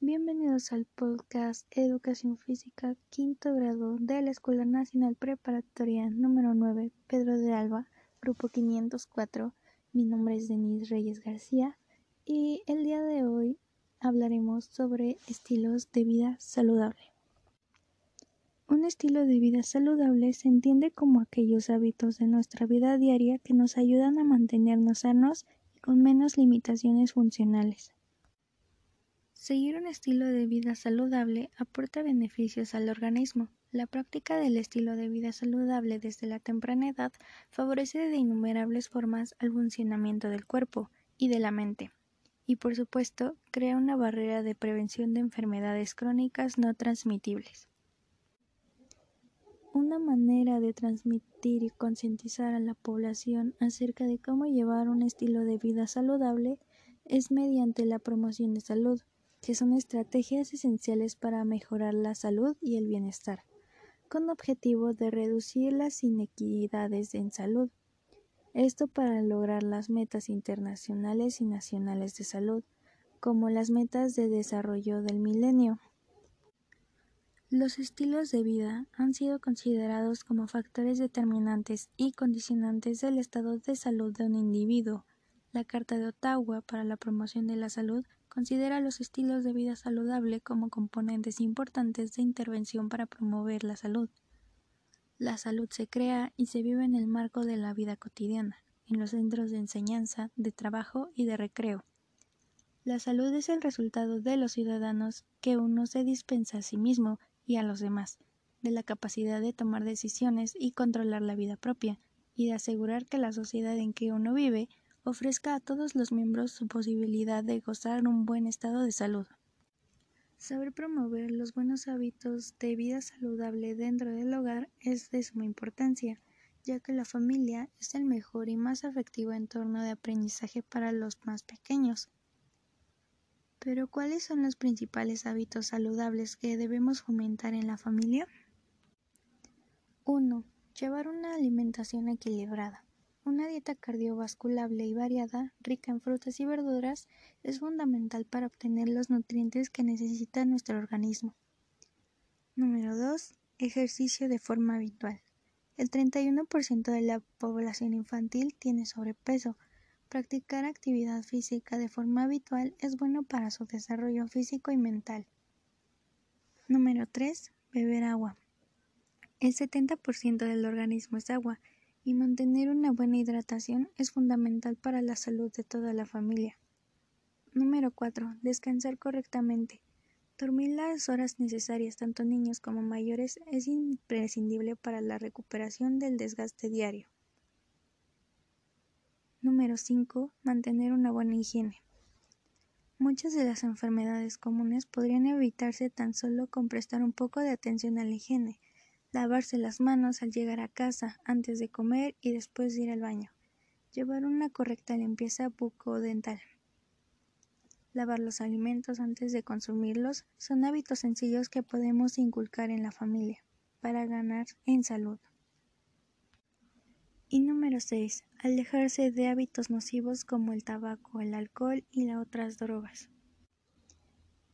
Bienvenidos al podcast Educación Física Quinto Grado de la Escuela Nacional Preparatoria número 9 Pedro de Alba, Grupo 504. Mi nombre es Denise Reyes García y el día de hoy hablaremos sobre estilos de vida saludable. Un estilo de vida saludable se entiende como aquellos hábitos de nuestra vida diaria que nos ayudan a mantenernos sanos y con menos limitaciones funcionales. Seguir un estilo de vida saludable aporta beneficios al organismo. La práctica del estilo de vida saludable desde la temprana edad favorece de innumerables formas al funcionamiento del cuerpo y de la mente, y por supuesto crea una barrera de prevención de enfermedades crónicas no transmitibles. Una manera de transmitir y concientizar a la población acerca de cómo llevar un estilo de vida saludable es mediante la promoción de salud, que son estrategias esenciales para mejorar la salud y el bienestar, con objetivo de reducir las inequidades en salud. Esto para lograr las metas internacionales y nacionales de salud, como las metas de desarrollo del milenio. Los estilos de vida han sido considerados como factores determinantes y condicionantes del estado de salud de un individuo. La Carta de Ottawa para la promoción de la salud considera los estilos de vida saludable como componentes importantes de intervención para promover la salud. La salud se crea y se vive en el marco de la vida cotidiana, en los centros de enseñanza, de trabajo y de recreo. La salud es el resultado de los ciudadanos que uno se dispensa a sí mismo y a los demás, de la capacidad de tomar decisiones y controlar la vida propia, y de asegurar que la sociedad en que uno vive ofrezca a todos los miembros su posibilidad de gozar un buen estado de salud. Saber promover los buenos hábitos de vida saludable dentro del hogar es de suma importancia, ya que la familia es el mejor y más afectivo entorno de aprendizaje para los más pequeños. Pero ¿cuáles son los principales hábitos saludables que debemos fomentar en la familia? 1. Llevar una alimentación equilibrada. Una dieta cardiovasculable y variada, rica en frutas y verduras, es fundamental para obtener los nutrientes que necesita nuestro organismo. Número 2. Ejercicio de forma habitual. El 31% de la población infantil tiene sobrepeso, Practicar actividad física de forma habitual es bueno para su desarrollo físico y mental. Número 3. Beber agua. El 70% del organismo es agua y mantener una buena hidratación es fundamental para la salud de toda la familia. Número 4. Descansar correctamente. Dormir las horas necesarias tanto niños como mayores es imprescindible para la recuperación del desgaste diario. Número 5. Mantener una buena higiene. Muchas de las enfermedades comunes podrían evitarse tan solo con prestar un poco de atención a la higiene, lavarse las manos al llegar a casa, antes de comer y después de ir al baño, llevar una correcta limpieza bucodental. Lavar los alimentos antes de consumirlos son hábitos sencillos que podemos inculcar en la familia para ganar en salud. Y número 6. Alejarse de hábitos nocivos como el tabaco, el alcohol y las otras drogas.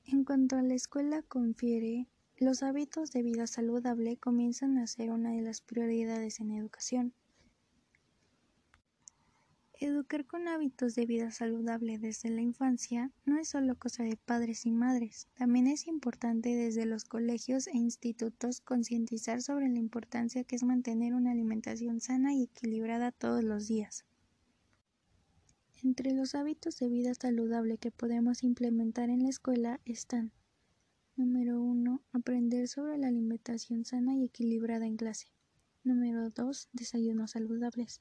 En cuanto a la escuela confiere, los hábitos de vida saludable comienzan a ser una de las prioridades en educación. Educar con hábitos de vida saludable desde la infancia no es solo cosa de padres y madres, también es importante desde los colegios e institutos concientizar sobre la importancia que es mantener una alimentación sana y equilibrada todos los días. Entre los hábitos de vida saludable que podemos implementar en la escuela están Número 1. Aprender sobre la alimentación sana y equilibrada en clase. Número 2. Desayunos saludables.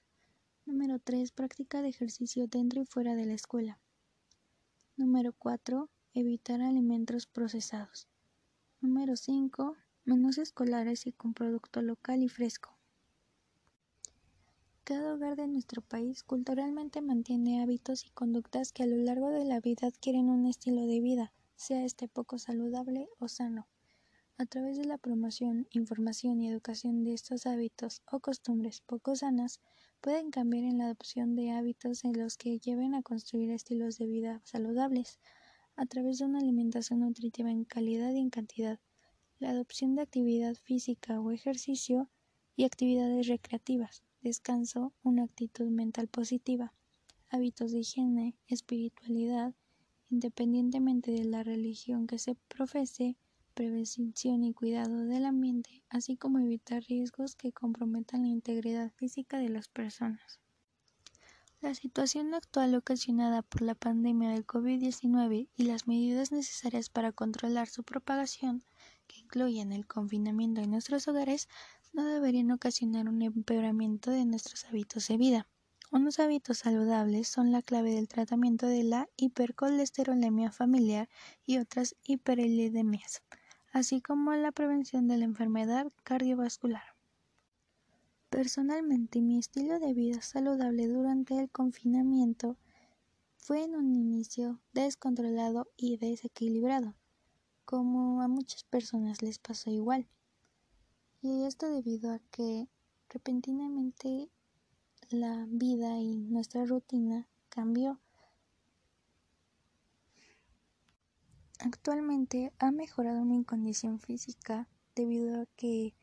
Número 3. Práctica de ejercicio dentro y fuera de la escuela. Número 4. Evitar alimentos procesados. Número 5. Menús escolares y con producto local y fresco. Cada hogar de nuestro país culturalmente mantiene hábitos y conductas que a lo largo de la vida adquieren un estilo de vida, sea este poco saludable o sano. A través de la promoción, información y educación de estos hábitos o costumbres poco sanas, pueden cambiar en la adopción de hábitos en los que lleven a construir estilos de vida saludables, a través de una alimentación nutritiva en calidad y en cantidad, la adopción de actividad física o ejercicio y actividades recreativas, descanso, una actitud mental positiva, hábitos de higiene, espiritualidad, independientemente de la religión que se profese, prevención y cuidado del ambiente, así como evitar riesgos que comprometan la integridad física de las personas. La situación actual ocasionada por la pandemia del COVID-19 y las medidas necesarias para controlar su propagación, que incluyen el confinamiento en nuestros hogares, no deberían ocasionar un empeoramiento de nuestros hábitos de vida. Unos hábitos saludables son la clave del tratamiento de la hipercolesterolemia familiar y otras hiperlipidemias, así como la prevención de la enfermedad cardiovascular. Personalmente, mi estilo de vida saludable durante el confinamiento fue en un inicio descontrolado y desequilibrado, como a muchas personas les pasó igual. Y esto debido a que repentinamente la vida y nuestra rutina cambió. Actualmente ha mejorado mi condición física debido a que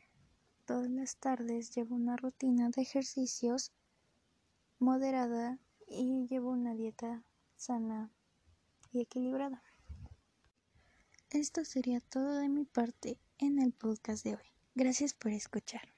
todas las tardes llevo una rutina de ejercicios moderada y llevo una dieta sana y equilibrada. Esto sería todo de mi parte en el podcast de hoy. Gracias por escuchar.